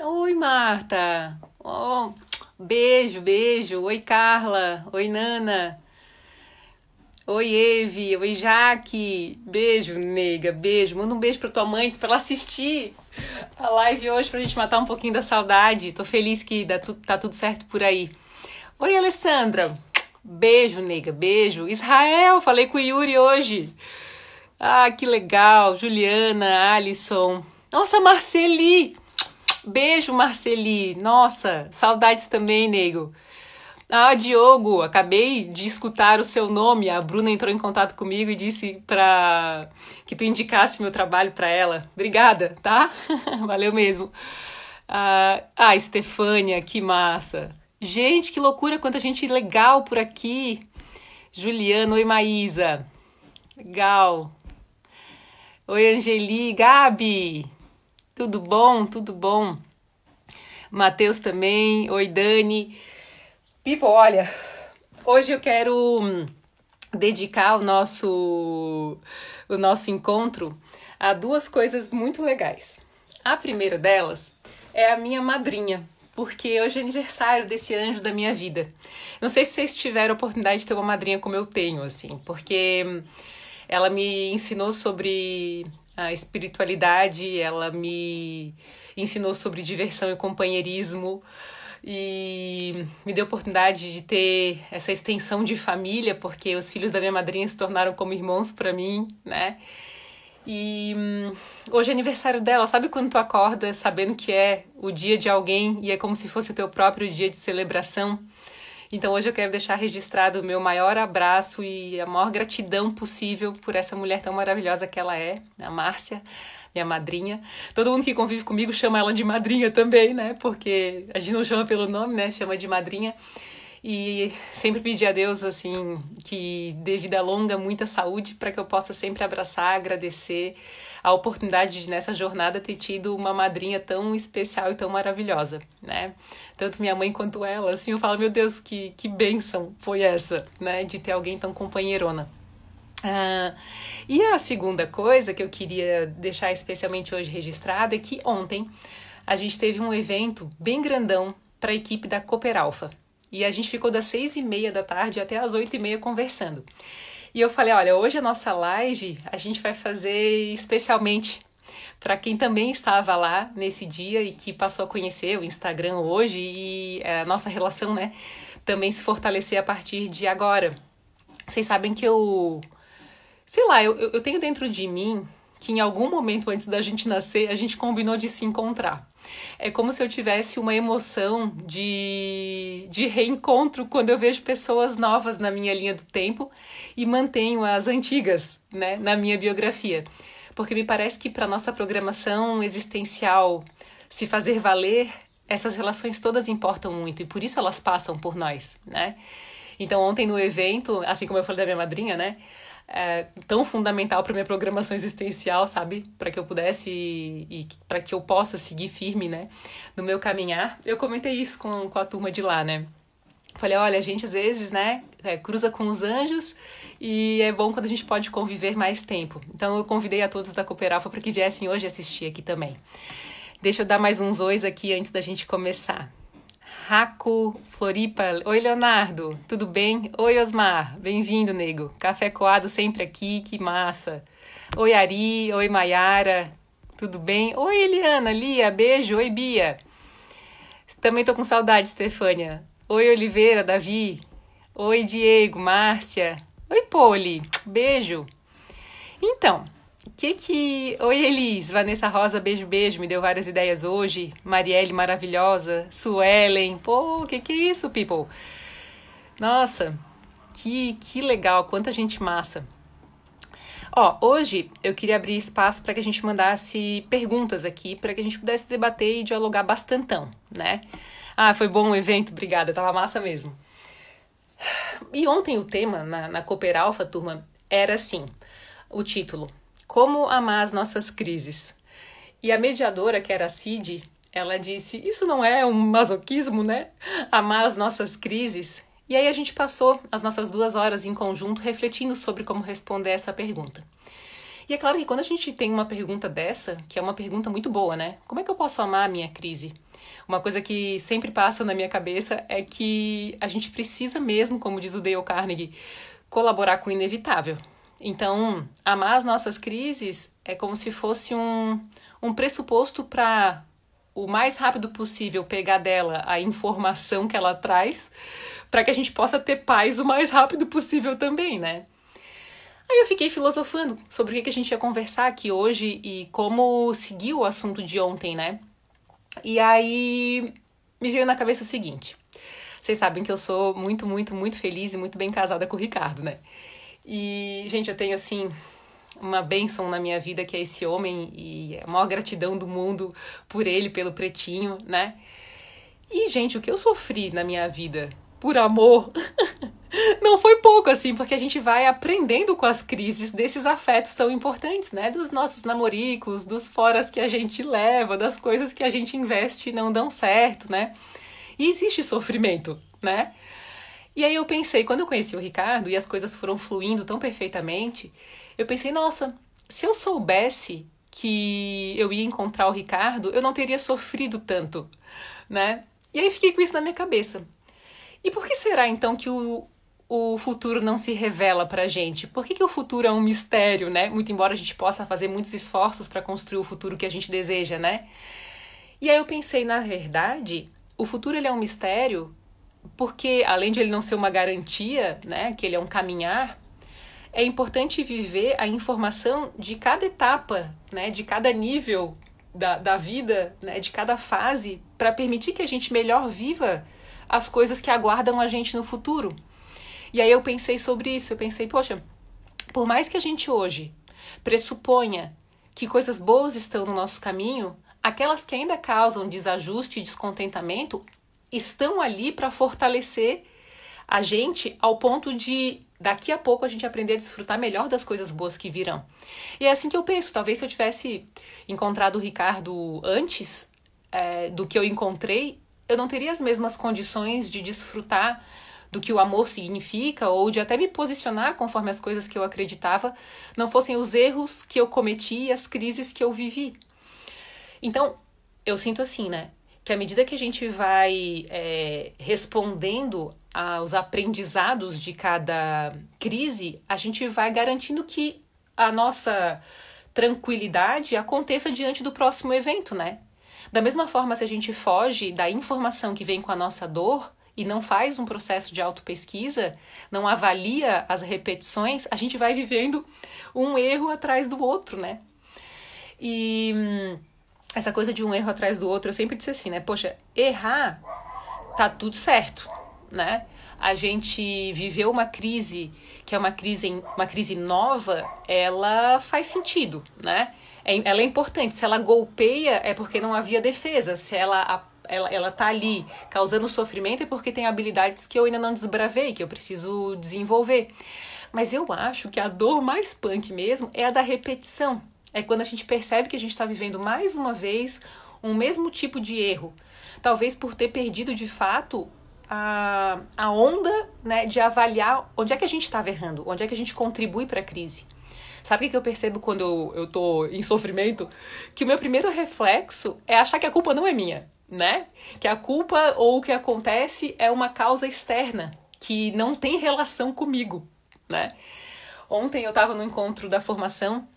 Oi, Marta. Oh, beijo, beijo. Oi, Carla. Oi, Nana. Oi, Eve. Oi, Jaque. Beijo, nega. Beijo. Manda um beijo pra tua mãe pra ela assistir a live hoje pra gente matar um pouquinho da saudade. Tô feliz que dá tu, tá tudo certo por aí. Oi, Alessandra. Beijo, nega. Beijo. Israel, falei com o Yuri hoje. Ah, que legal. Juliana, Alisson. Nossa, Marceli. Beijo, Marceli. Nossa, saudades também, nego. Ah, Diogo, acabei de escutar o seu nome. A Bruna entrou em contato comigo e disse para que tu indicasse meu trabalho para ela. Obrigada, tá? Valeu mesmo. Ah, ah, Estefânia, que massa. Gente, que loucura, quanta gente legal por aqui. Juliana, oi Maísa. Legal. Oi Angeli, Gabi. Tudo bom? Tudo bom? Matheus também. Oi Dani. Pipo, olha, hoje eu quero hum, dedicar o nosso o nosso encontro a duas coisas muito legais. A primeira delas é a minha madrinha, porque hoje é aniversário desse anjo da minha vida. Não sei se vocês tiveram a oportunidade de ter uma madrinha como eu tenho, assim, porque ela me ensinou sobre a espiritualidade, ela me ensinou sobre diversão e companheirismo e me deu a oportunidade de ter essa extensão de família, porque os filhos da minha madrinha se tornaram como irmãos para mim, né? E hum, hoje é aniversário dela. Sabe quando tu acorda sabendo que é o dia de alguém e é como se fosse o teu próprio dia de celebração? Então hoje eu quero deixar registrado o meu maior abraço e a maior gratidão possível por essa mulher tão maravilhosa que ela é, a Márcia, minha madrinha. Todo mundo que convive comigo chama ela de madrinha também, né? Porque a gente não chama pelo nome, né? Chama de madrinha. E sempre pedir a Deus, assim, que dê vida longa, muita saúde, para que eu possa sempre abraçar, agradecer a oportunidade de, nessa jornada, ter tido uma madrinha tão especial e tão maravilhosa, né? Tanto minha mãe quanto ela, assim, eu falo, meu Deus, que, que bênção foi essa, né? De ter alguém tão companheirona. Ah, e a segunda coisa que eu queria deixar especialmente hoje registrada é que ontem a gente teve um evento bem grandão para a equipe da Cooper Alpha. E a gente ficou das seis e meia da tarde até as oito e meia conversando. E eu falei, olha, hoje a nossa live a gente vai fazer especialmente para quem também estava lá nesse dia e que passou a conhecer o Instagram hoje e a nossa relação, né, também se fortalecer a partir de agora. Vocês sabem que eu, sei lá, eu, eu tenho dentro de mim que em algum momento antes da gente nascer a gente combinou de se encontrar. É como se eu tivesse uma emoção de, de reencontro quando eu vejo pessoas novas na minha linha do tempo e mantenho as antigas né, na minha biografia. Porque me parece que para nossa programação existencial se fazer valer, essas relações todas importam muito e por isso elas passam por nós, né? Então, ontem no evento, assim como eu falei da minha madrinha, né? É, tão fundamental para minha programação existencial, sabe? Para que eu pudesse e, e para que eu possa seguir firme, né? No meu caminhar. Eu comentei isso com, com a turma de lá, né? Falei, olha, a gente às vezes, né, é, cruza com os anjos e é bom quando a gente pode conviver mais tempo. Então eu convidei a todos da Cooperalfa para que viessem hoje assistir aqui também. Deixa eu dar mais uns ois aqui antes da gente começar. Raco Floripa. Oi, Leonardo, tudo bem? Oi, Osmar, bem-vindo, nego. Café coado sempre aqui, que massa. Oi, Ari, oi, Maiara, tudo bem? Oi, Eliana, Lia, beijo. Oi, Bia. Também tô com saudade, Stefânia. Oi, Oliveira, Davi. Oi, Diego, Márcia. Oi, Poli, beijo. Então, que que. Oi, Elis, Vanessa Rosa, beijo, beijo, me deu várias ideias hoje. Marielle, maravilhosa. Suelen, pô, que que é isso, people? Nossa, que, que legal, quanta gente massa. Ó, hoje eu queria abrir espaço para que a gente mandasse perguntas aqui, para que a gente pudesse debater e dialogar bastantão, né? Ah, foi bom o evento, obrigada, tava massa mesmo. E ontem o tema na, na Cooper Alpha, turma, era assim: o título como amar as nossas crises. E a mediadora, que era a Cid, ela disse: Isso não é um masoquismo, né? Amar as nossas crises. E aí a gente passou as nossas duas horas em conjunto refletindo sobre como responder essa pergunta. E é claro que quando a gente tem uma pergunta dessa, que é uma pergunta muito boa, né? Como é que eu posso amar a minha crise? Uma coisa que sempre passa na minha cabeça é que a gente precisa mesmo, como diz o Dale Carnegie, colaborar com o inevitável. Então, amar as nossas crises é como se fosse um, um pressuposto para o mais rápido possível pegar dela a informação que ela traz, para que a gente possa ter paz o mais rápido possível também, né? Aí eu fiquei filosofando sobre o que a gente ia conversar aqui hoje e como seguir o assunto de ontem, né? E aí me veio na cabeça o seguinte: vocês sabem que eu sou muito, muito, muito feliz e muito bem casada com o Ricardo, né? E, gente, eu tenho assim uma bênção na minha vida que é esse homem e a maior gratidão do mundo por ele, pelo pretinho, né? E, gente, o que eu sofri na minha vida por amor não foi pouco, assim, porque a gente vai aprendendo com as crises desses afetos tão importantes, né? Dos nossos namoricos, dos foras que a gente leva, das coisas que a gente investe e não dão certo, né? E existe sofrimento, né? E aí eu pensei, quando eu conheci o Ricardo e as coisas foram fluindo tão perfeitamente, eu pensei, nossa, se eu soubesse que eu ia encontrar o Ricardo, eu não teria sofrido tanto, né? E aí fiquei com isso na minha cabeça. E por que será então que o, o futuro não se revela pra gente? Por que, que o futuro é um mistério, né? Muito embora a gente possa fazer muitos esforços para construir o futuro que a gente deseja, né? E aí eu pensei, na verdade, o futuro ele é um mistério porque além de ele não ser uma garantia, né, que ele é um caminhar, é importante viver a informação de cada etapa, né, de cada nível da, da vida, né, de cada fase, para permitir que a gente melhor viva as coisas que aguardam a gente no futuro. E aí eu pensei sobre isso, eu pensei, poxa, por mais que a gente hoje pressuponha que coisas boas estão no nosso caminho, aquelas que ainda causam desajuste e descontentamento estão ali para fortalecer a gente ao ponto de daqui a pouco a gente aprender a desfrutar melhor das coisas boas que virão. E é assim que eu penso. Talvez se eu tivesse encontrado o Ricardo antes é, do que eu encontrei, eu não teria as mesmas condições de desfrutar do que o amor significa ou de até me posicionar conforme as coisas que eu acreditava não fossem os erros que eu cometi e as crises que eu vivi. Então, eu sinto assim, né? Que à medida que a gente vai é, respondendo aos aprendizados de cada crise, a gente vai garantindo que a nossa tranquilidade aconteça diante do próximo evento, né? Da mesma forma, se a gente foge da informação que vem com a nossa dor e não faz um processo de autopesquisa, não avalia as repetições, a gente vai vivendo um erro atrás do outro, né? E hum, essa coisa de um erro atrás do outro, eu sempre disse assim, né? Poxa, errar tá tudo certo, né? A gente viveu uma crise que é uma crise, uma crise nova, ela faz sentido, né? é, ela é importante. Se ela golpeia, é porque não havia defesa. Se ela, ela, ela tá ali causando sofrimento, é porque tem habilidades que eu ainda não desbravei, que eu preciso desenvolver. Mas eu acho que a dor mais punk mesmo é a da repetição. É quando a gente percebe que a gente está vivendo mais uma vez um mesmo tipo de erro. Talvez por ter perdido de fato a, a onda né, de avaliar onde é que a gente estava errando, onde é que a gente contribui para a crise. Sabe o que eu percebo quando eu, eu tô em sofrimento? Que o meu primeiro reflexo é achar que a culpa não é minha, né? Que a culpa ou o que acontece é uma causa externa, que não tem relação comigo, né? Ontem eu estava no encontro da formação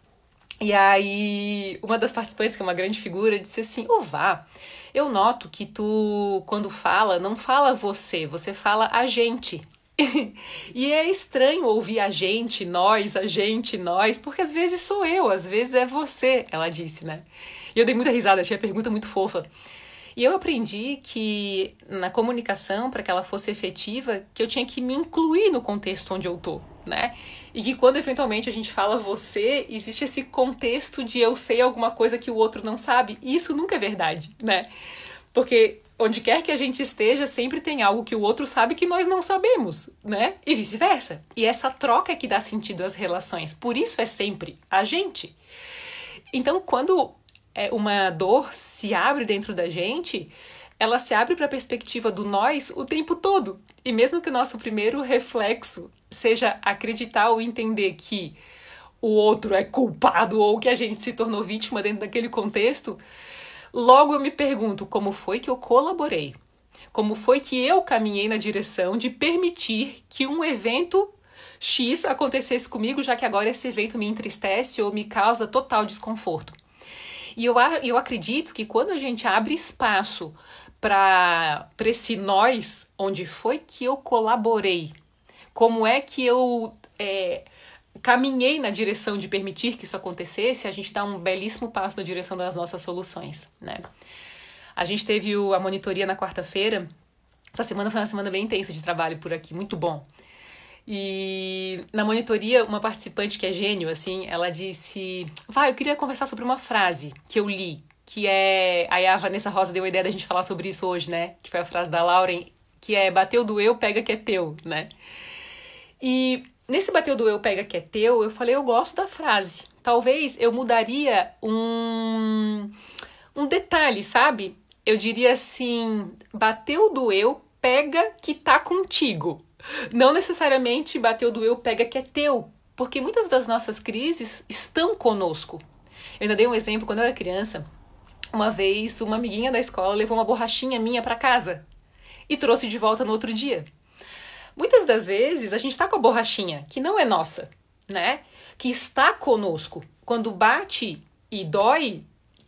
e aí uma das participantes, que é uma grande figura, disse assim: Ô Vá, eu noto que tu, quando fala, não fala você, você fala a gente. e é estranho ouvir a gente, nós, a gente, nós, porque às vezes sou eu, às vezes é você, ela disse, né? E eu dei muita risada, achei a pergunta muito fofa. E eu aprendi que na comunicação, para que ela fosse efetiva, que eu tinha que me incluir no contexto onde eu tô, né? E que quando eventualmente a gente fala você, existe esse contexto de eu sei alguma coisa que o outro não sabe. E isso nunca é verdade, né? Porque onde quer que a gente esteja, sempre tem algo que o outro sabe que nós não sabemos, né? E vice-versa. E essa troca é que dá sentido às relações. Por isso é sempre a gente. Então, quando é, uma dor se abre dentro da gente, ela se abre para a perspectiva do nós o tempo todo. E mesmo que o nosso primeiro reflexo seja acreditar ou entender que o outro é culpado ou que a gente se tornou vítima dentro daquele contexto, logo eu me pergunto como foi que eu colaborei? Como foi que eu caminhei na direção de permitir que um evento X acontecesse comigo, já que agora esse evento me entristece ou me causa total desconforto? E eu, eu acredito que quando a gente abre espaço para esse nós, onde foi que eu colaborei? Como é que eu é, caminhei na direção de permitir que isso acontecesse? A gente dá um belíssimo passo na direção das nossas soluções, né? A gente teve a monitoria na quarta-feira. Essa semana foi uma semana bem intensa de trabalho por aqui, muito bom. E na monitoria, uma participante que é gênio, assim, ela disse: Vai, eu queria conversar sobre uma frase que eu li que é. Aí a Vanessa Rosa deu a ideia da gente falar sobre isso hoje, né? Que foi a frase da Lauren, que é bateu do eu, pega que é teu, né? E nesse bateu do eu, pega que é teu, eu falei, eu gosto da frase. Talvez eu mudaria um, um detalhe, sabe? Eu diria assim: bateu do eu, pega que tá contigo. Não necessariamente bateu do eu, pega que é teu. Porque muitas das nossas crises estão conosco. Eu ainda dei um exemplo quando eu era criança. Uma vez, uma amiguinha da escola levou uma borrachinha minha para casa e trouxe de volta no outro dia. Muitas das vezes a gente está com a borrachinha que não é nossa, né? Que está conosco. Quando bate e dói,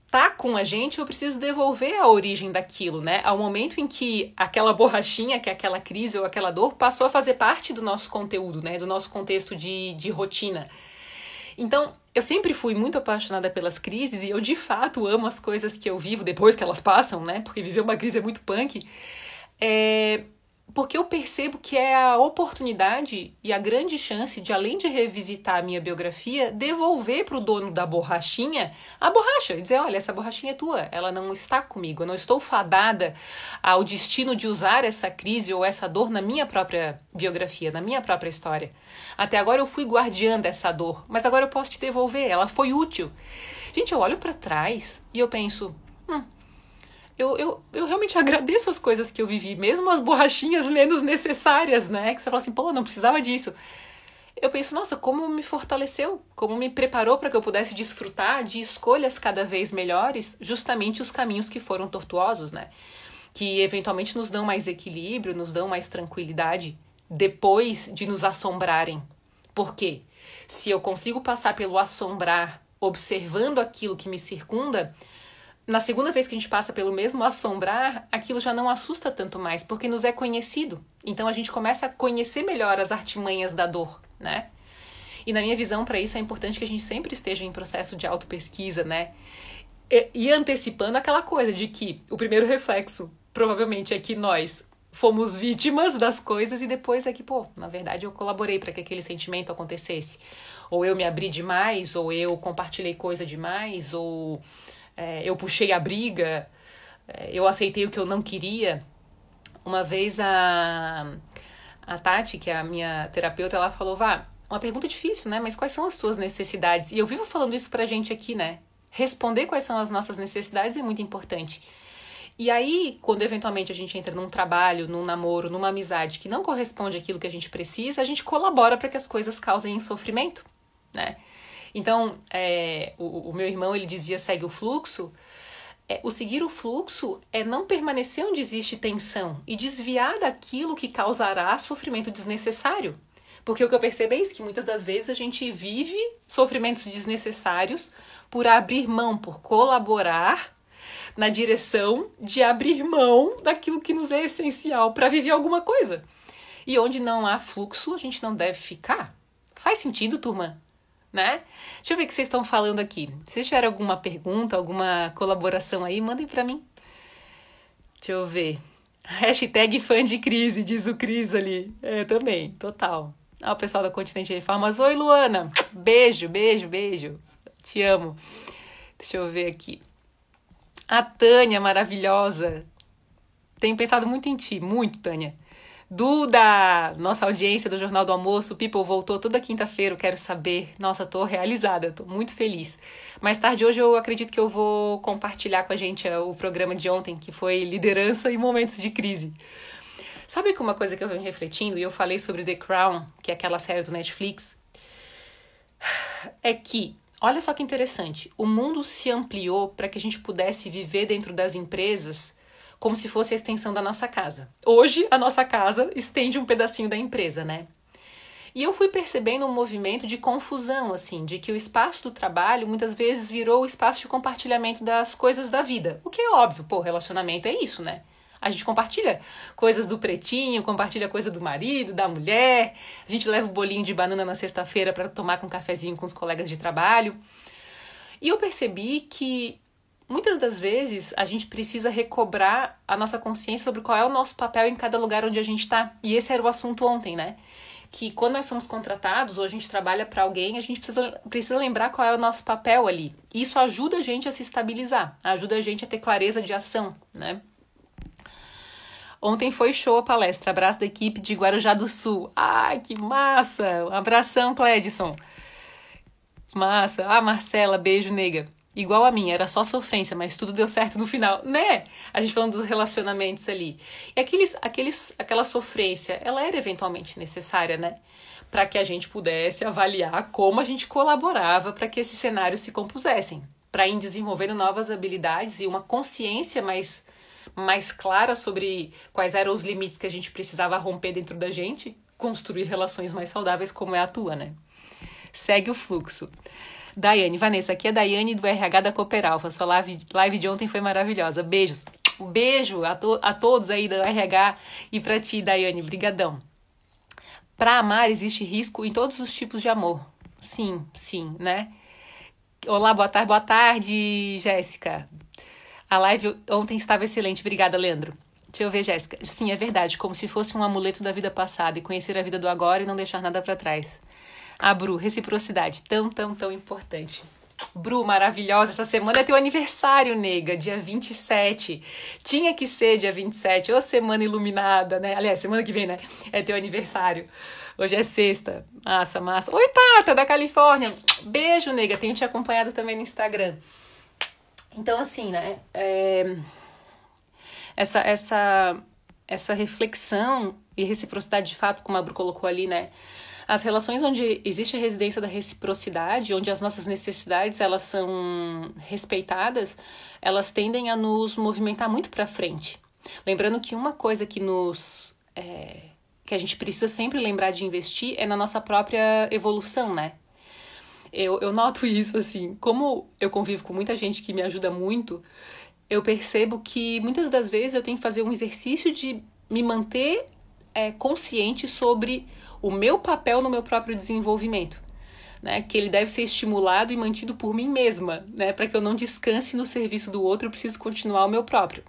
tá com a gente, eu preciso devolver a origem daquilo, né? Ao momento em que aquela borrachinha, que é aquela crise ou aquela dor, passou a fazer parte do nosso conteúdo, né? Do nosso contexto de, de rotina. Então, eu sempre fui muito apaixonada pelas crises e eu de fato amo as coisas que eu vivo depois que elas passam, né? Porque viver uma crise é muito punk. É, porque eu percebo que é a oportunidade e a grande chance de, além de revisitar a minha biografia, devolver para o dono da borrachinha a borracha e dizer: olha, essa borrachinha é tua, ela não está comigo, eu não estou fadada ao destino de usar essa crise ou essa dor na minha própria biografia, na minha própria história. Até agora eu fui guardiã dessa dor, mas agora eu posso te devolver, ela foi útil. Gente, eu olho para trás e eu penso: eu, eu, eu realmente agradeço as coisas que eu vivi, mesmo as borrachinhas menos necessárias, né? Que você fala assim, pô, não precisava disso. Eu penso, nossa, como me fortaleceu, como me preparou para que eu pudesse desfrutar de escolhas cada vez melhores, justamente os caminhos que foram tortuosos, né? Que eventualmente nos dão mais equilíbrio, nos dão mais tranquilidade depois de nos assombrarem. Por quê? Se eu consigo passar pelo assombrar observando aquilo que me circunda, na segunda vez que a gente passa pelo mesmo assombrar, aquilo já não assusta tanto mais, porque nos é conhecido. Então a gente começa a conhecer melhor as artimanhas da dor, né? E na minha visão, para isso é importante que a gente sempre esteja em processo de autopesquisa, né? E, e antecipando aquela coisa de que o primeiro reflexo provavelmente é que nós fomos vítimas das coisas e depois é que, pô, na verdade eu colaborei para que aquele sentimento acontecesse. Ou eu me abri demais, ou eu compartilhei coisa demais, ou é, eu puxei a briga, é, eu aceitei o que eu não queria. Uma vez a, a Tati, que é a minha terapeuta, ela falou: Vá, uma pergunta difícil, né? Mas quais são as tuas necessidades? E eu vivo falando isso pra gente aqui, né? Responder quais são as nossas necessidades é muito importante. E aí, quando eventualmente a gente entra num trabalho, num namoro, numa amizade que não corresponde àquilo que a gente precisa, a gente colabora para que as coisas causem sofrimento, né? Então, é, o, o, meu irmão ele dizia segue o fluxo. É, o seguir o fluxo é não permanecer onde existe tensão e desviar daquilo que causará sofrimento desnecessário. Porque o que eu percebo é isso, que muitas das vezes a gente vive sofrimentos desnecessários por abrir mão, por colaborar na direção de abrir mão daquilo que nos é essencial para viver alguma coisa. E onde não há fluxo, a gente não deve ficar. Faz sentido, turma? Né? Deixa eu ver o que vocês estão falando aqui. Se tiverem alguma pergunta, alguma colaboração aí, mandem para mim. Deixa eu ver. Hashtag fã de crise, diz o Cris ali. É, também, total. Ah, o pessoal da Continente Reformas. Oi, Luana. Beijo, beijo, beijo. Te amo. Deixa eu ver aqui. A Tânia, maravilhosa. Tenho pensado muito em ti, muito, Tânia. Duda, nossa audiência do Jornal do Almoço, People voltou toda quinta-feira, eu quero saber. Nossa, tô realizada, tô muito feliz. Mais tarde hoje eu acredito que eu vou compartilhar com a gente eh, o programa de ontem, que foi liderança em momentos de crise. Sabe que uma coisa que eu venho refletindo, e eu falei sobre The Crown, que é aquela série do Netflix. é que, olha só que interessante, o mundo se ampliou para que a gente pudesse viver dentro das empresas como se fosse a extensão da nossa casa. Hoje, a nossa casa estende um pedacinho da empresa, né? E eu fui percebendo um movimento de confusão, assim, de que o espaço do trabalho muitas vezes virou o espaço de compartilhamento das coisas da vida. O que é óbvio, pô, relacionamento é isso, né? A gente compartilha coisas do pretinho, compartilha coisa do marido, da mulher. A gente leva o bolinho de banana na sexta-feira para tomar com um cafezinho com os colegas de trabalho. E eu percebi que muitas das vezes a gente precisa recobrar a nossa consciência sobre qual é o nosso papel em cada lugar onde a gente está. E esse era o assunto ontem, né? Que quando nós somos contratados ou a gente trabalha para alguém, a gente precisa, precisa lembrar qual é o nosso papel ali. Isso ajuda a gente a se estabilizar, ajuda a gente a ter clareza de ação, né? Ontem foi show a palestra. Abraço da equipe de Guarujá do Sul. Ai, que massa! Um abração, Cledson. Massa. Ah, Marcela, beijo, nega. Igual a minha, era só sofrência, mas tudo deu certo no final, né? A gente falando dos relacionamentos ali. E aqueles, aqueles, aquela sofrência, ela era eventualmente necessária, né? Para que a gente pudesse avaliar como a gente colaborava para que esses cenários se compusessem. Para ir desenvolvendo novas habilidades e uma consciência mais mais clara sobre quais eram os limites que a gente precisava romper dentro da gente, construir relações mais saudáveis como é a tua, né? Segue o fluxo. Daiane, Vanessa, aqui é a Daiane do RH da Cooperalfa. Sua live, live de ontem foi maravilhosa. Beijos. Um beijo a, to a todos aí do RH e para ti, Daiane. Brigadão. Para amar existe risco em todos os tipos de amor. Sim, sim, né? Olá, boa tarde, boa tarde, Jéssica. A live ontem estava excelente. Obrigada, Leandro. Deixa eu ver, Jéssica. Sim, é verdade. Como se fosse um amuleto da vida passada e conhecer a vida do agora e não deixar nada para trás. Ah, Bru, reciprocidade. Tão, tão, tão importante. Bru, maravilhosa. Essa semana é teu aniversário, nega, dia 27. Tinha que ser dia 27, ou semana iluminada, né? Aliás, semana que vem, né? É teu aniversário. Hoje é sexta. Massa, massa. Oi, Tata, da Califórnia. Beijo, nega. Tenho te acompanhado também no Instagram. Então, assim, né? É... Essa, essa, essa reflexão e reciprocidade de fato, como a Bru colocou ali, né? As relações onde existe a residência da reciprocidade, onde as nossas necessidades elas são respeitadas, elas tendem a nos movimentar muito para frente. Lembrando que uma coisa que nos é, que a gente precisa sempre lembrar de investir é na nossa própria evolução, né? Eu, eu noto isso, assim, como eu convivo com muita gente que me ajuda muito, eu percebo que muitas das vezes eu tenho que fazer um exercício de me manter é, consciente sobre o meu papel no meu próprio desenvolvimento. Né, que ele deve ser estimulado e mantido por mim mesma, né, para que eu não descanse no serviço do outro, eu preciso continuar o meu próprio.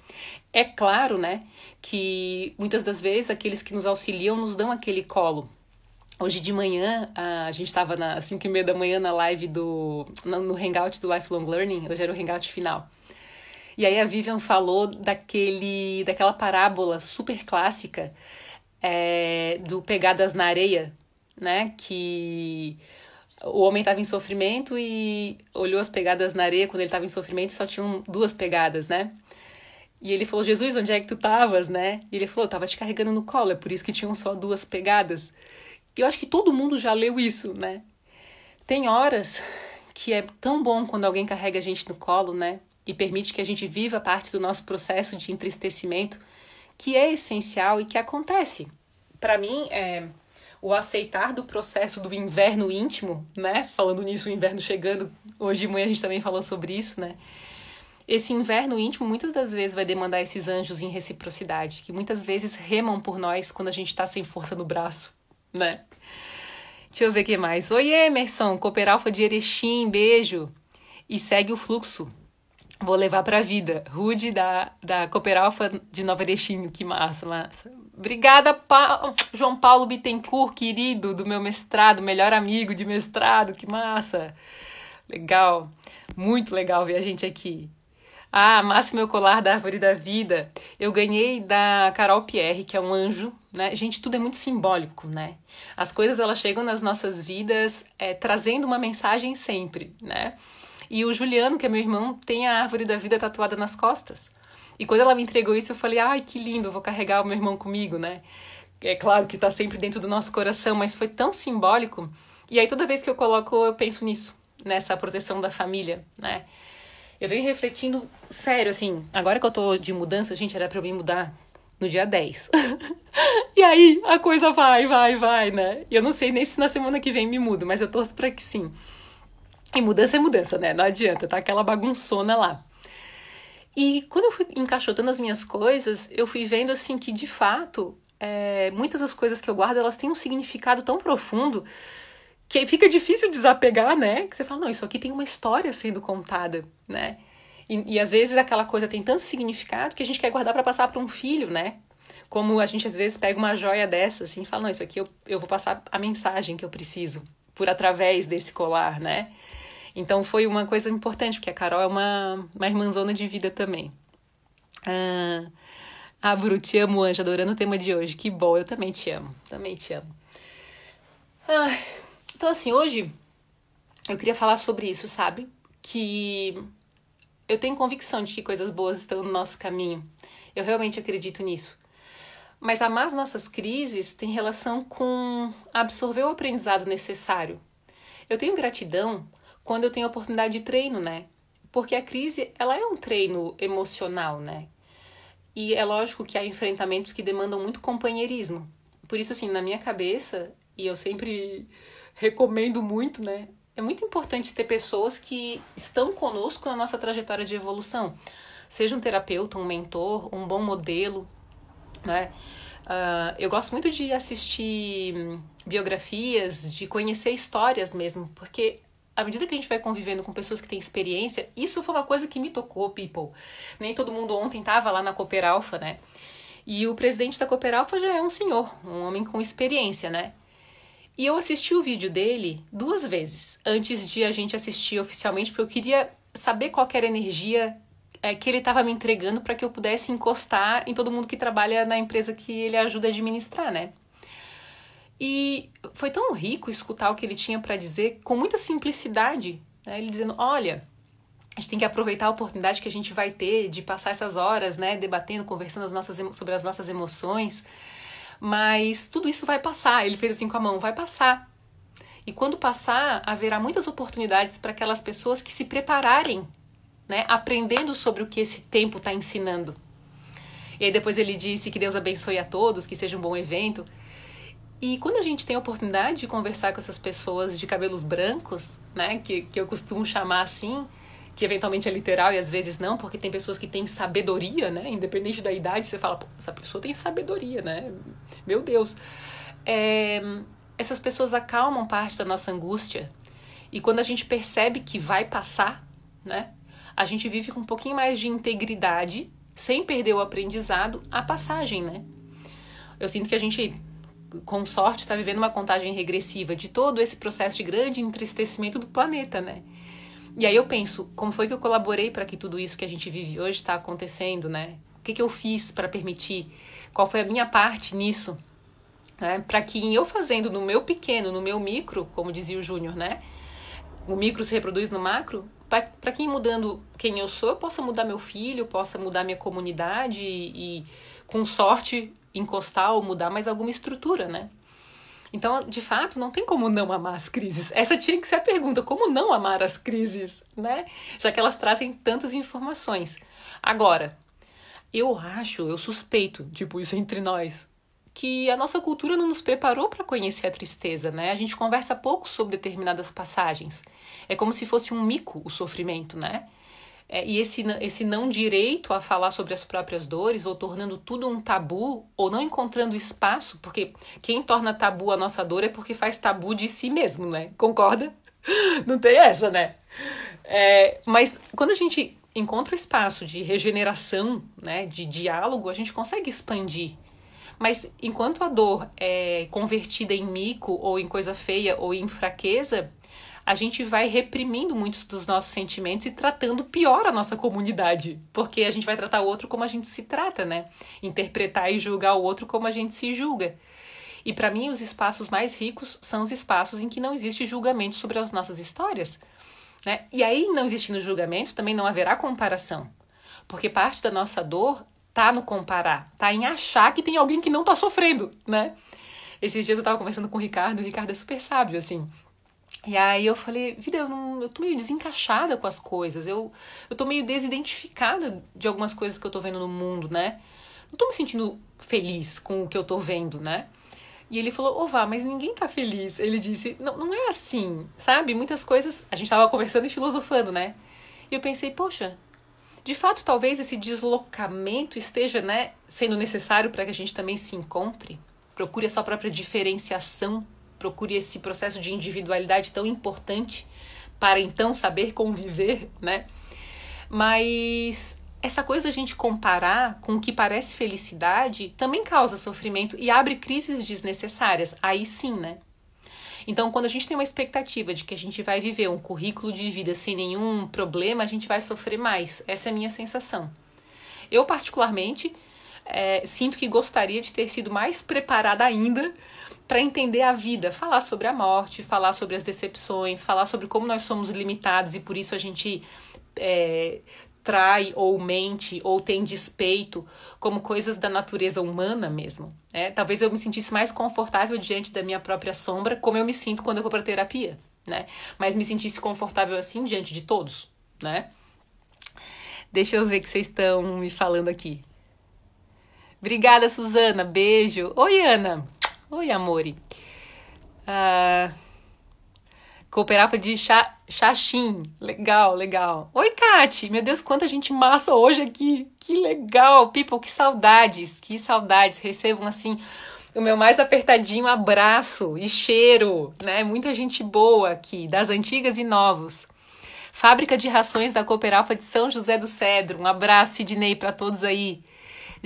É claro, né, que muitas das vezes aqueles que nos auxiliam nos dão aquele colo, Hoje de manhã, a gente estava às 5 e meia da manhã na live do. no hangout do Lifelong Learning, hoje era o hangout final. E aí a Vivian falou daquele, daquela parábola super clássica é, do Pegadas na Areia, né? Que o homem estava em sofrimento e olhou as pegadas na areia quando ele estava em sofrimento e só tinham duas pegadas, né? E ele falou, Jesus, onde é que tu estavas, né? E ele falou, eu tava te carregando no colo, é por isso que tinham só duas pegadas. E eu acho que todo mundo já leu isso, né? Tem horas que é tão bom quando alguém carrega a gente no colo, né? E permite que a gente viva parte do nosso processo de entristecimento, que é essencial e que acontece. Para mim, é o aceitar do processo do inverno íntimo, né? Falando nisso, o inverno chegando, hoje de manhã a gente também falou sobre isso, né? Esse inverno íntimo muitas das vezes vai demandar esses anjos em reciprocidade, que muitas vezes remam por nós quando a gente está sem força no braço, né? Deixa eu ver o que mais. Oi, Emerson, Cooper Alfa de Erechim, beijo. E segue o fluxo. Vou levar pra vida. Rude da, da Cooper Alfa de Nova Erechim, que massa, massa. Obrigada, pa... João Paulo Bittencourt, querido, do meu mestrado, melhor amigo de mestrado, que massa. Legal, muito legal ver a gente aqui. Ah, Massa meu colar da árvore da vida. Eu ganhei da Carol Pierre, que é um anjo, né? Gente, tudo é muito simbólico, né? As coisas elas chegam nas nossas vidas é, trazendo uma mensagem sempre, né? E o Juliano, que é meu irmão, tem a árvore da vida tatuada nas costas. E quando ela me entregou isso, eu falei, ai, que lindo, vou carregar o meu irmão comigo, né? É claro que tá sempre dentro do nosso coração, mas foi tão simbólico E aí toda vez que eu coloco, eu penso nisso, nessa proteção da família, né? Eu venho refletindo, sério, assim, agora que eu tô de mudança, gente, era pra eu me mudar no dia 10. e aí a coisa vai, vai, vai, né? E eu não sei nem se na semana que vem me mudo, mas eu torço pra que sim. E mudança é mudança, né? Não adianta, tá aquela bagunçona lá. E quando eu fui encaixotando as minhas coisas, eu fui vendo assim que de fato é, muitas das coisas que eu guardo elas têm um significado tão profundo que fica difícil desapegar, né? Que você fala, não, isso aqui tem uma história sendo contada, né? E, e às vezes aquela coisa tem tanto significado que a gente quer guardar para passar para um filho, né? Como a gente às vezes pega uma joia dessa assim e fala, não, isso aqui eu, eu vou passar a mensagem que eu preciso por através desse colar, né? Então foi uma coisa importante, porque a Carol é uma, uma irmãzona de vida também. Ah, ah, Bru, te amo, Anja, adorando o tema de hoje. Que bom, eu também te amo. Também te amo. Ah, então, assim, hoje eu queria falar sobre isso, sabe? Que eu tenho convicção de que coisas boas estão no nosso caminho. Eu realmente acredito nisso. Mas amar as nossas crises tem relação com absorver o aprendizado necessário. Eu tenho gratidão quando eu tenho a oportunidade de treino, né? Porque a crise, ela é um treino emocional, né? E é lógico que há enfrentamentos que demandam muito companheirismo. Por isso, assim, na minha cabeça, e eu sempre recomendo muito, né? É muito importante ter pessoas que estão conosco na nossa trajetória de evolução. Seja um terapeuta, um mentor, um bom modelo, né? Uh, eu gosto muito de assistir biografias, de conhecer histórias mesmo, porque à medida que a gente vai convivendo com pessoas que têm experiência, isso foi uma coisa que me tocou, people. Nem todo mundo ontem estava lá na Cooper Alpha, né? E o presidente da Cooper Alpha já é um senhor, um homem com experiência, né? E eu assisti o vídeo dele duas vezes antes de a gente assistir oficialmente, porque eu queria saber qual era a energia é, que ele estava me entregando para que eu pudesse encostar em todo mundo que trabalha na empresa que ele ajuda a administrar, né? E foi tão rico escutar o que ele tinha para dizer com muita simplicidade. Né? Ele dizendo: olha, a gente tem que aproveitar a oportunidade que a gente vai ter de passar essas horas, né, debatendo, conversando as nossas, sobre as nossas emoções. Mas tudo isso vai passar. Ele fez assim com a mão: vai passar. E quando passar, haverá muitas oportunidades para aquelas pessoas que se prepararem, né, aprendendo sobre o que esse tempo está ensinando. E aí depois ele disse que Deus abençoe a todos, que seja um bom evento. E quando a gente tem a oportunidade de conversar com essas pessoas de cabelos brancos, né, que, que eu costumo chamar assim, que eventualmente é literal e às vezes não, porque tem pessoas que têm sabedoria, né, independente da idade, você fala, essa pessoa tem sabedoria, né, meu Deus. É, essas pessoas acalmam parte da nossa angústia. E quando a gente percebe que vai passar, né, a gente vive com um pouquinho mais de integridade, sem perder o aprendizado, a passagem, né. Eu sinto que a gente com sorte, está vivendo uma contagem regressiva de todo esse processo de grande entristecimento do planeta, né? E aí eu penso, como foi que eu colaborei para que tudo isso que a gente vive hoje está acontecendo, né? O que, que eu fiz para permitir? Qual foi a minha parte nisso? Né? Para que eu fazendo no meu pequeno, no meu micro, como dizia o Júnior, né? O micro se reproduz no macro, para que mudando quem eu sou, eu possa mudar meu filho, possa mudar minha comunidade e, e com sorte encostar ou mudar mais alguma estrutura, né? Então, de fato, não tem como não amar as crises. Essa tinha que ser a pergunta: como não amar as crises, né? Já que elas trazem tantas informações. Agora, eu acho, eu suspeito, tipo, isso entre nós, que a nossa cultura não nos preparou para conhecer a tristeza, né? A gente conversa pouco sobre determinadas passagens. É como se fosse um mico o sofrimento, né? É, e esse, esse não direito a falar sobre as próprias dores, ou tornando tudo um tabu, ou não encontrando espaço, porque quem torna tabu a nossa dor é porque faz tabu de si mesmo, né? Concorda? Não tem essa, né? É, mas quando a gente encontra o espaço de regeneração, né, de diálogo, a gente consegue expandir. Mas enquanto a dor é convertida em mico, ou em coisa feia, ou em fraqueza, a gente vai reprimindo muitos dos nossos sentimentos e tratando pior a nossa comunidade, porque a gente vai tratar o outro como a gente se trata, né? Interpretar e julgar o outro como a gente se julga. E para mim, os espaços mais ricos são os espaços em que não existe julgamento sobre as nossas histórias. Né? E aí, não existindo julgamento, também não haverá comparação. Porque parte da nossa dor tá no comparar, tá em achar que tem alguém que não tá sofrendo, né? Esses dias eu tava conversando com o Ricardo, o Ricardo é super sábio, assim. E aí eu falei, vida, eu, não, eu tô meio desencaixada com as coisas, eu, eu tô meio desidentificada de algumas coisas que eu tô vendo no mundo, né? Não tô me sentindo feliz com o que eu tô vendo, né? E ele falou, ô Vá, mas ninguém tá feliz. Ele disse, não, não é assim, sabe? Muitas coisas, a gente tava conversando e filosofando, né? E eu pensei, poxa, de fato, talvez esse deslocamento esteja, né, sendo necessário para que a gente também se encontre. Procure a sua própria diferenciação procure esse processo de individualidade tão importante para então saber conviver, né? Mas essa coisa da gente comparar com o que parece felicidade também causa sofrimento e abre crises desnecessárias. Aí sim, né? Então, quando a gente tem uma expectativa de que a gente vai viver um currículo de vida sem nenhum problema, a gente vai sofrer mais. Essa é a minha sensação. Eu, particularmente, é, sinto que gostaria de ter sido mais preparada ainda para entender a vida, falar sobre a morte, falar sobre as decepções, falar sobre como nós somos limitados e por isso a gente é, trai ou mente ou tem despeito como coisas da natureza humana mesmo. Né? Talvez eu me sentisse mais confortável diante da minha própria sombra, como eu me sinto quando eu vou para terapia, né? Mas me sentisse confortável assim diante de todos, né? Deixa eu ver o que vocês estão me falando aqui. Obrigada, Suzana. Beijo. Oi, Ana. Oi, amore. Uh, cooperava de Xaxim. Legal, legal. Oi, Kati. Meu Deus, quanta gente massa hoje aqui. Que legal. People, que saudades. Que saudades. Recebam, assim, o meu mais apertadinho abraço e cheiro, né? Muita gente boa aqui, das antigas e novos. Fábrica de Rações da Cooperalfa de São José do Cedro. Um abraço, Sidney, para todos aí.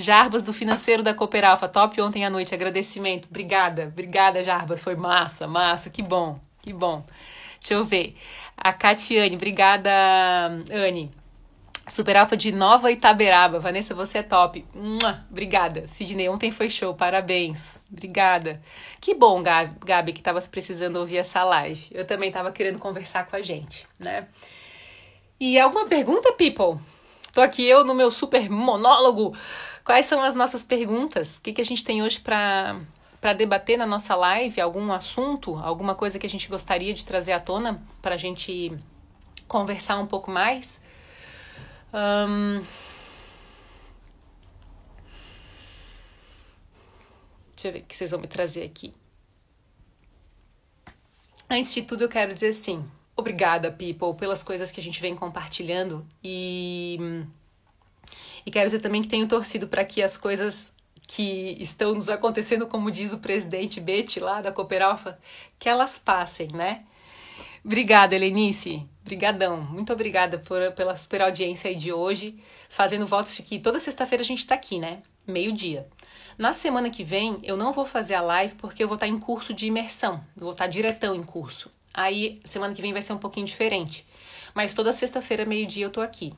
Jarbas, do financeiro da Cooperalfa, top ontem à noite, agradecimento. Obrigada, obrigada, Jarbas, foi massa, massa, que bom, que bom. Deixa eu ver. A Catiane, obrigada, Anne. Superalfa de Nova Itaberaba. Vanessa, você é top. Mua, obrigada. Sidney, ontem foi show. Parabéns. Obrigada. Que bom, Gabi que estava precisando ouvir essa live. Eu também estava querendo conversar com a gente, né? E alguma pergunta, people? Tô aqui eu no meu super monólogo Quais são as nossas perguntas? O que, que a gente tem hoje para para debater na nossa live algum assunto, alguma coisa que a gente gostaria de trazer à tona para a gente conversar um pouco mais. Um... Deixa eu ver o que vocês vão me trazer aqui. Antes de tudo, eu quero dizer assim: obrigada, people, pelas coisas que a gente vem compartilhando e e quero dizer também que tenho torcido para que as coisas que estão nos acontecendo, como diz o presidente Betty lá da Cooperalfa, que elas passem, né? Obrigada, Helenice. Brigadão. Muito obrigada por, pela super audiência aí de hoje, fazendo votos de que toda sexta-feira a gente está aqui, né? Meio-dia. Na semana que vem, eu não vou fazer a live porque eu vou estar tá em curso de imersão. vou estar tá diretão em curso. Aí, semana que vem vai ser um pouquinho diferente. Mas toda sexta-feira, meio-dia, eu tô aqui.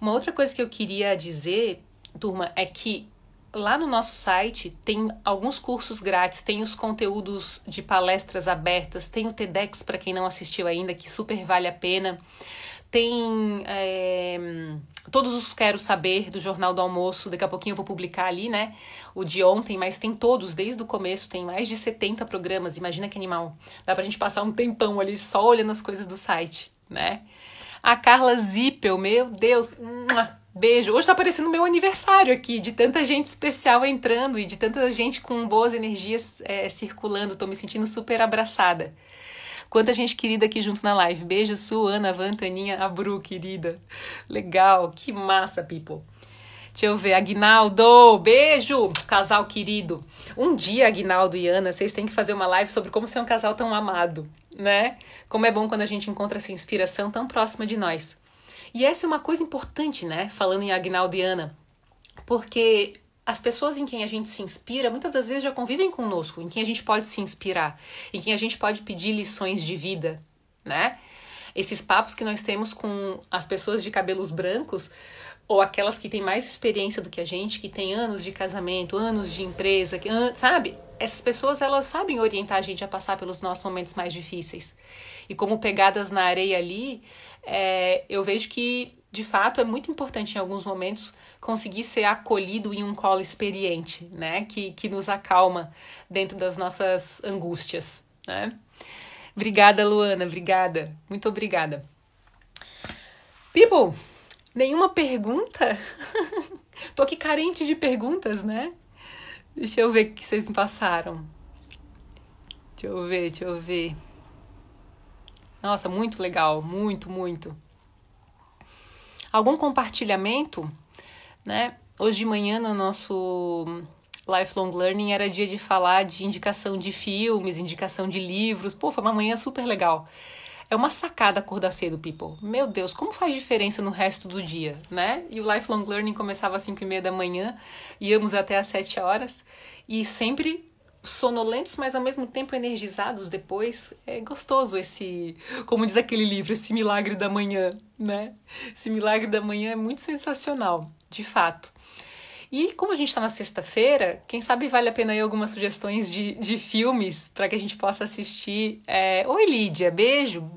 Uma outra coisa que eu queria dizer, turma, é que lá no nosso site tem alguns cursos grátis, tem os conteúdos de palestras abertas, tem o TEDx para quem não assistiu ainda, que super vale a pena. Tem é, todos os Quero Saber do Jornal do Almoço, daqui a pouquinho eu vou publicar ali, né? O de ontem, mas tem todos, desde o começo, tem mais de 70 programas, imagina que animal. Dá pra gente passar um tempão ali só olhando as coisas do site, né? A Carla Zippel, meu Deus, beijo. Hoje tá parecendo meu aniversário aqui, de tanta gente especial entrando e de tanta gente com boas energias é, circulando. Tô me sentindo super abraçada. Quanta gente querida aqui junto na live. Beijo, Su, Ana, Van, Taninha, a Bru, querida. Legal, que massa, people. Deixa eu ver, Agnaldo, beijo, casal querido. Um dia, Agnaldo e Ana, vocês têm que fazer uma live sobre como ser um casal tão amado né? Como é bom quando a gente encontra essa inspiração tão próxima de nós. E essa é uma coisa importante, né? Falando em Agnaldo e Ana, porque as pessoas em quem a gente se inspira muitas das vezes já convivem conosco, em quem a gente pode se inspirar, em quem a gente pode pedir lições de vida, né? Esses papos que nós temos com as pessoas de cabelos brancos ou aquelas que têm mais experiência do que a gente, que tem anos de casamento, anos de empresa, que, sabe? Essas pessoas elas sabem orientar a gente a passar pelos nossos momentos mais difíceis. E como pegadas na areia ali, é, eu vejo que de fato é muito importante em alguns momentos conseguir ser acolhido em um colo experiente, né? Que, que nos acalma dentro das nossas angústias, né? Obrigada, Luana, obrigada. Muito obrigada. People, nenhuma pergunta? Tô aqui carente de perguntas, né? Deixa eu ver o que vocês me passaram. Deixa eu ver, deixa eu ver. Nossa, muito legal, muito, muito. Algum compartilhamento, né? Hoje de manhã no nosso Lifelong Learning era dia de falar de indicação de filmes, indicação de livros. Pô, foi uma manhã super legal. É uma sacada acordar cedo, people. Meu Deus, como faz diferença no resto do dia, né? E o Lifelong Learning começava às 5 e meia da manhã, íamos até às 7 horas e sempre sonolentos, mas ao mesmo tempo energizados depois. É gostoso esse, como diz aquele livro, esse milagre da manhã, né? Esse milagre da manhã é muito sensacional, de fato. E como a gente está na sexta-feira, quem sabe vale a pena aí algumas sugestões de, de filmes para que a gente possa assistir. É... Oi, Lídia, beijo,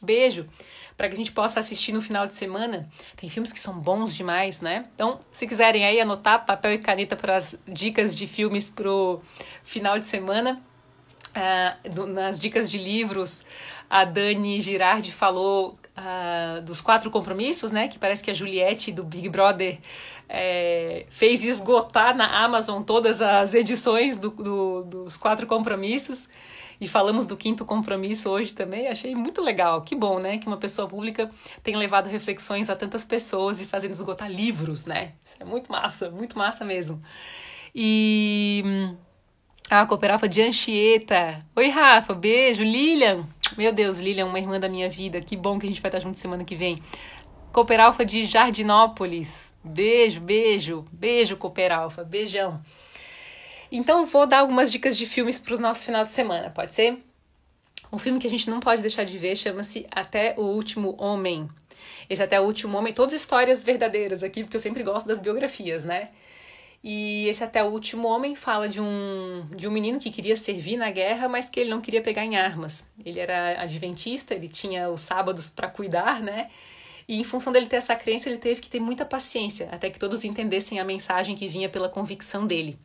beijo. Para que a gente possa assistir no final de semana. Tem filmes que são bons demais, né? Então, se quiserem aí anotar papel e caneta para as dicas de filmes pro final de semana, Uh, do, nas dicas de livros, a Dani Girardi falou uh, dos quatro compromissos, né? Que parece que a Juliette do Big Brother é, fez esgotar na Amazon todas as edições do, do, dos quatro compromissos. E falamos do quinto compromisso hoje também. Achei muito legal. Que bom, né? Que uma pessoa pública tenha levado reflexões a tantas pessoas e fazendo esgotar livros, né? Isso é muito massa, muito massa mesmo. E. Ah, Cooperava de Anchieta. Oi, Rafa, beijo. Lilian. Meu Deus, Lilian, uma irmã da minha vida. Que bom que a gente vai estar junto semana que vem. Cooperalfa de Jardinópolis. Beijo, beijo, beijo, Cooperalfa. Beijão. Então, vou dar algumas dicas de filmes para o nosso final de semana, pode ser? Um filme que a gente não pode deixar de ver chama-se Até o Último Homem. Esse Até o Último Homem, todas histórias verdadeiras aqui, porque eu sempre gosto das biografias, né? E esse Até o Último Homem fala de um, de um menino que queria servir na guerra, mas que ele não queria pegar em armas. Ele era adventista, ele tinha os sábados para cuidar, né? E em função dele ter essa crença, ele teve que ter muita paciência, até que todos entendessem a mensagem que vinha pela convicção dele.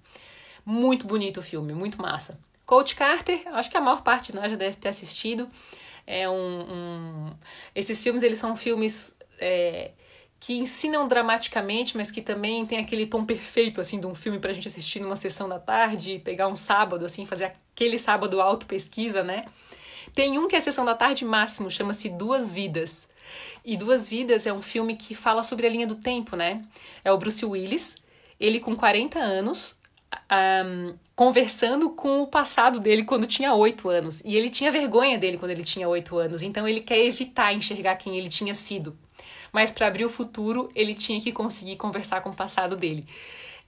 Muito bonito o filme, muito massa. Coach Carter, acho que a maior parte de nós já deve ter assistido. É um, um... Esses filmes, eles são filmes é, que ensinam dramaticamente, mas que também tem aquele tom perfeito, assim, de um filme pra gente assistir numa sessão da tarde, pegar um sábado, assim, fazer aquele sábado auto-pesquisa, né? Tem um que é a sessão da tarde máximo, chama-se Duas Vidas. E Duas Vidas é um filme que fala sobre a linha do tempo, né? É o Bruce Willis, ele com 40 anos, um, conversando com o passado dele quando tinha 8 anos. E ele tinha vergonha dele quando ele tinha 8 anos, então ele quer evitar enxergar quem ele tinha sido. Mas para abrir o futuro, ele tinha que conseguir conversar com o passado dele.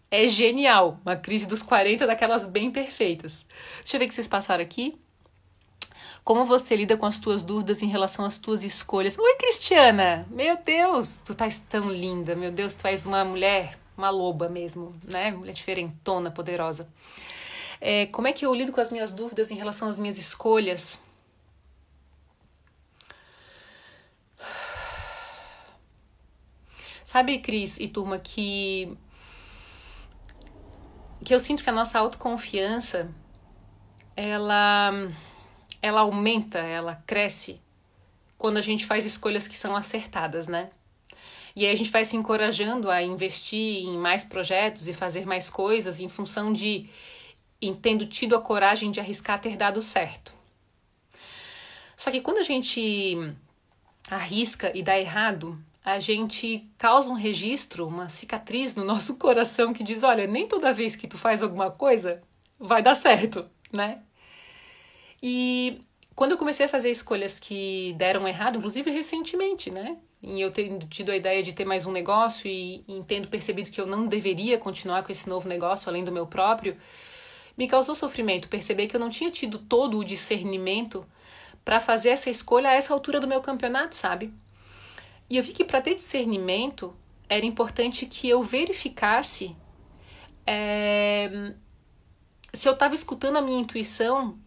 É genial, uma crise dos 40 daquelas bem perfeitas. Deixa eu ver o que vocês passaram aqui. Como você lida com as tuas dúvidas em relação às tuas escolhas? Oi, Cristiana! Meu Deus, tu estás tão linda. Meu Deus, tu és uma mulher, uma loba mesmo, né? Mulher diferentona, poderosa. É, como é que eu lido com as minhas dúvidas em relação às minhas escolhas? Sabe, Cris e turma, que que eu sinto que a nossa autoconfiança ela ela aumenta, ela cresce quando a gente faz escolhas que são acertadas, né? E aí a gente vai se encorajando a investir em mais projetos e fazer mais coisas em função de em tendo tido a coragem de arriscar ter dado certo. Só que quando a gente arrisca e dá errado, a gente causa um registro, uma cicatriz no nosso coração que diz: olha, nem toda vez que tu faz alguma coisa vai dar certo, né? E quando eu comecei a fazer escolhas que deram errado, inclusive recentemente, né? E eu tendo tido a ideia de ter mais um negócio e, e tendo percebido que eu não deveria continuar com esse novo negócio além do meu próprio, me causou sofrimento perceber que eu não tinha tido todo o discernimento para fazer essa escolha a essa altura do meu campeonato, sabe? E eu vi que para ter discernimento era importante que eu verificasse é, se eu estava escutando a minha intuição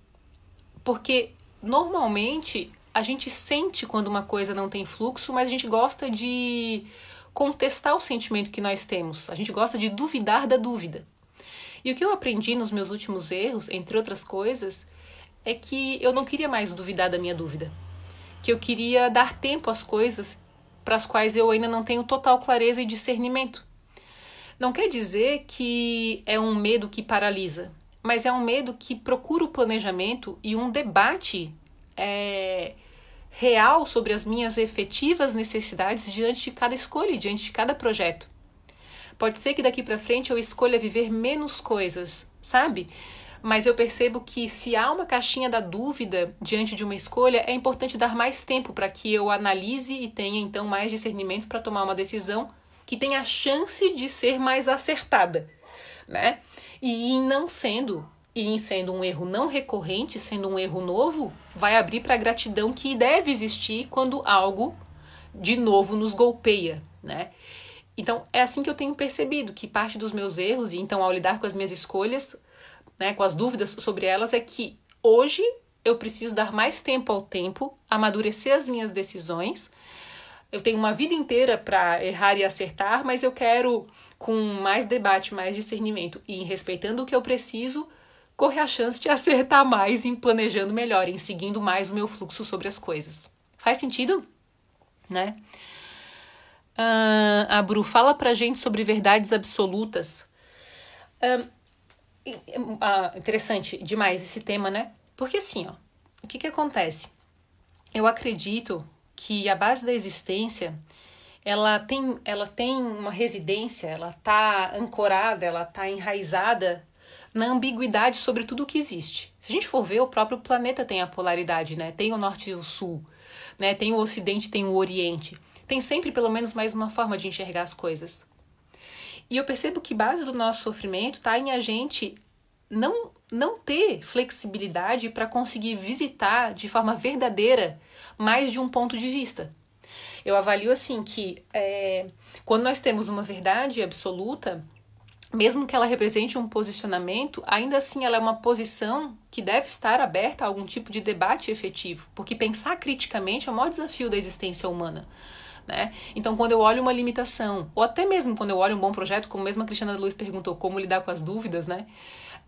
porque normalmente a gente sente quando uma coisa não tem fluxo, mas a gente gosta de contestar o sentimento que nós temos. A gente gosta de duvidar da dúvida. E o que eu aprendi nos meus últimos erros, entre outras coisas, é que eu não queria mais duvidar da minha dúvida. Que eu queria dar tempo às coisas para as quais eu ainda não tenho total clareza e discernimento. Não quer dizer que é um medo que paralisa, mas é um medo que procura o planejamento e um debate é, real sobre as minhas efetivas necessidades diante de cada escolha, diante de cada projeto. Pode ser que daqui para frente eu escolha viver menos coisas, sabe? Mas eu percebo que se há uma caixinha da dúvida diante de uma escolha, é importante dar mais tempo para que eu analise e tenha então mais discernimento para tomar uma decisão que tenha a chance de ser mais acertada, né? E em não sendo, e em sendo um erro não recorrente, sendo um erro novo, vai abrir para a gratidão que deve existir quando algo de novo nos golpeia, né? Então, é assim que eu tenho percebido que parte dos meus erros, e então ao lidar com as minhas escolhas, né, com as dúvidas sobre elas, é que hoje eu preciso dar mais tempo ao tempo, amadurecer as minhas decisões. Eu tenho uma vida inteira para errar e acertar, mas eu quero, com mais debate, mais discernimento e respeitando o que eu preciso, correr a chance de acertar mais em planejando melhor, em seguindo mais o meu fluxo sobre as coisas. Faz sentido? Né? Uh, a Bru, fala pra gente sobre verdades absolutas. Uh, interessante demais esse tema, né? Porque assim, ó, o que que acontece? Eu acredito que a base da existência ela tem, ela tem uma residência, ela tá ancorada, ela tá enraizada na ambiguidade sobre tudo o que existe. Se a gente for ver, o próprio planeta tem a polaridade, né? Tem o norte e o sul, né? Tem o ocidente, tem o oriente tem sempre pelo menos mais uma forma de enxergar as coisas. E eu percebo que base do nosso sofrimento está em a gente não, não ter flexibilidade para conseguir visitar de forma verdadeira mais de um ponto de vista. Eu avalio assim que é, quando nós temos uma verdade absoluta, mesmo que ela represente um posicionamento, ainda assim ela é uma posição que deve estar aberta a algum tipo de debate efetivo, porque pensar criticamente é o maior desafio da existência humana. Né? Então, quando eu olho uma limitação, ou até mesmo quando eu olho um bom projeto, como mesmo a Cristiana Luiz perguntou, como lidar com as dúvidas, né?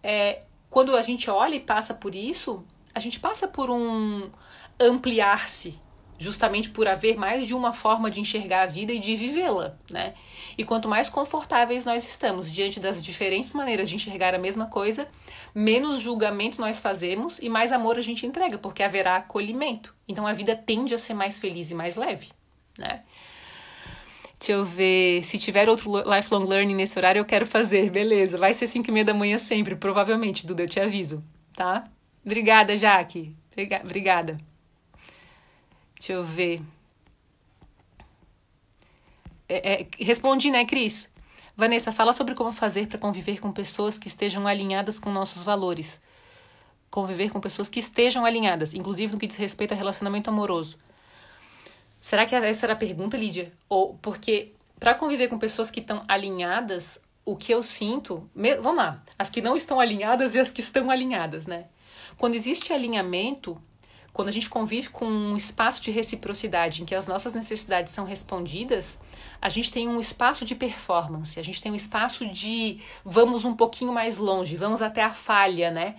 É, quando a gente olha e passa por isso, a gente passa por um ampliar-se, justamente por haver mais de uma forma de enxergar a vida e de vivê-la, né? E quanto mais confortáveis nós estamos diante das diferentes maneiras de enxergar a mesma coisa, menos julgamento nós fazemos e mais amor a gente entrega, porque haverá acolhimento. Então a vida tende a ser mais feliz e mais leve né? Deixa eu ver. Se tiver outro lifelong learning nesse horário, eu quero fazer. Beleza. Vai ser 5 e meia da manhã sempre, provavelmente, Duda, eu te aviso, tá? Obrigada, Jaque. Obrigada. Deixa eu ver. É, é, respondi, né, Cris? Vanessa, fala sobre como fazer para conviver com pessoas que estejam alinhadas com nossos valores. Conviver com pessoas que estejam alinhadas, inclusive no que diz respeito a relacionamento amoroso. Será que essa era a pergunta, Lídia? Ou porque para conviver com pessoas que estão alinhadas, o que eu sinto, me, vamos lá, as que não estão alinhadas e as que estão alinhadas, né? Quando existe alinhamento, quando a gente convive com um espaço de reciprocidade em que as nossas necessidades são respondidas, a gente tem um espaço de performance, a gente tem um espaço de vamos um pouquinho mais longe, vamos até a falha, né?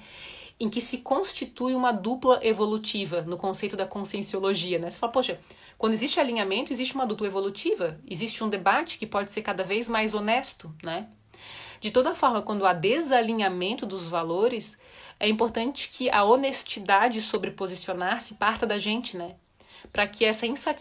Em que se constitui uma dupla evolutiva no conceito da conscienciologia, né? Você fala, poxa, quando existe alinhamento, existe uma dupla evolutiva, existe um debate que pode ser cada vez mais honesto, né? De toda forma, quando há desalinhamento dos valores, é importante que a honestidade sobre posicionar-se parta da gente, né? Para que essa insatisfação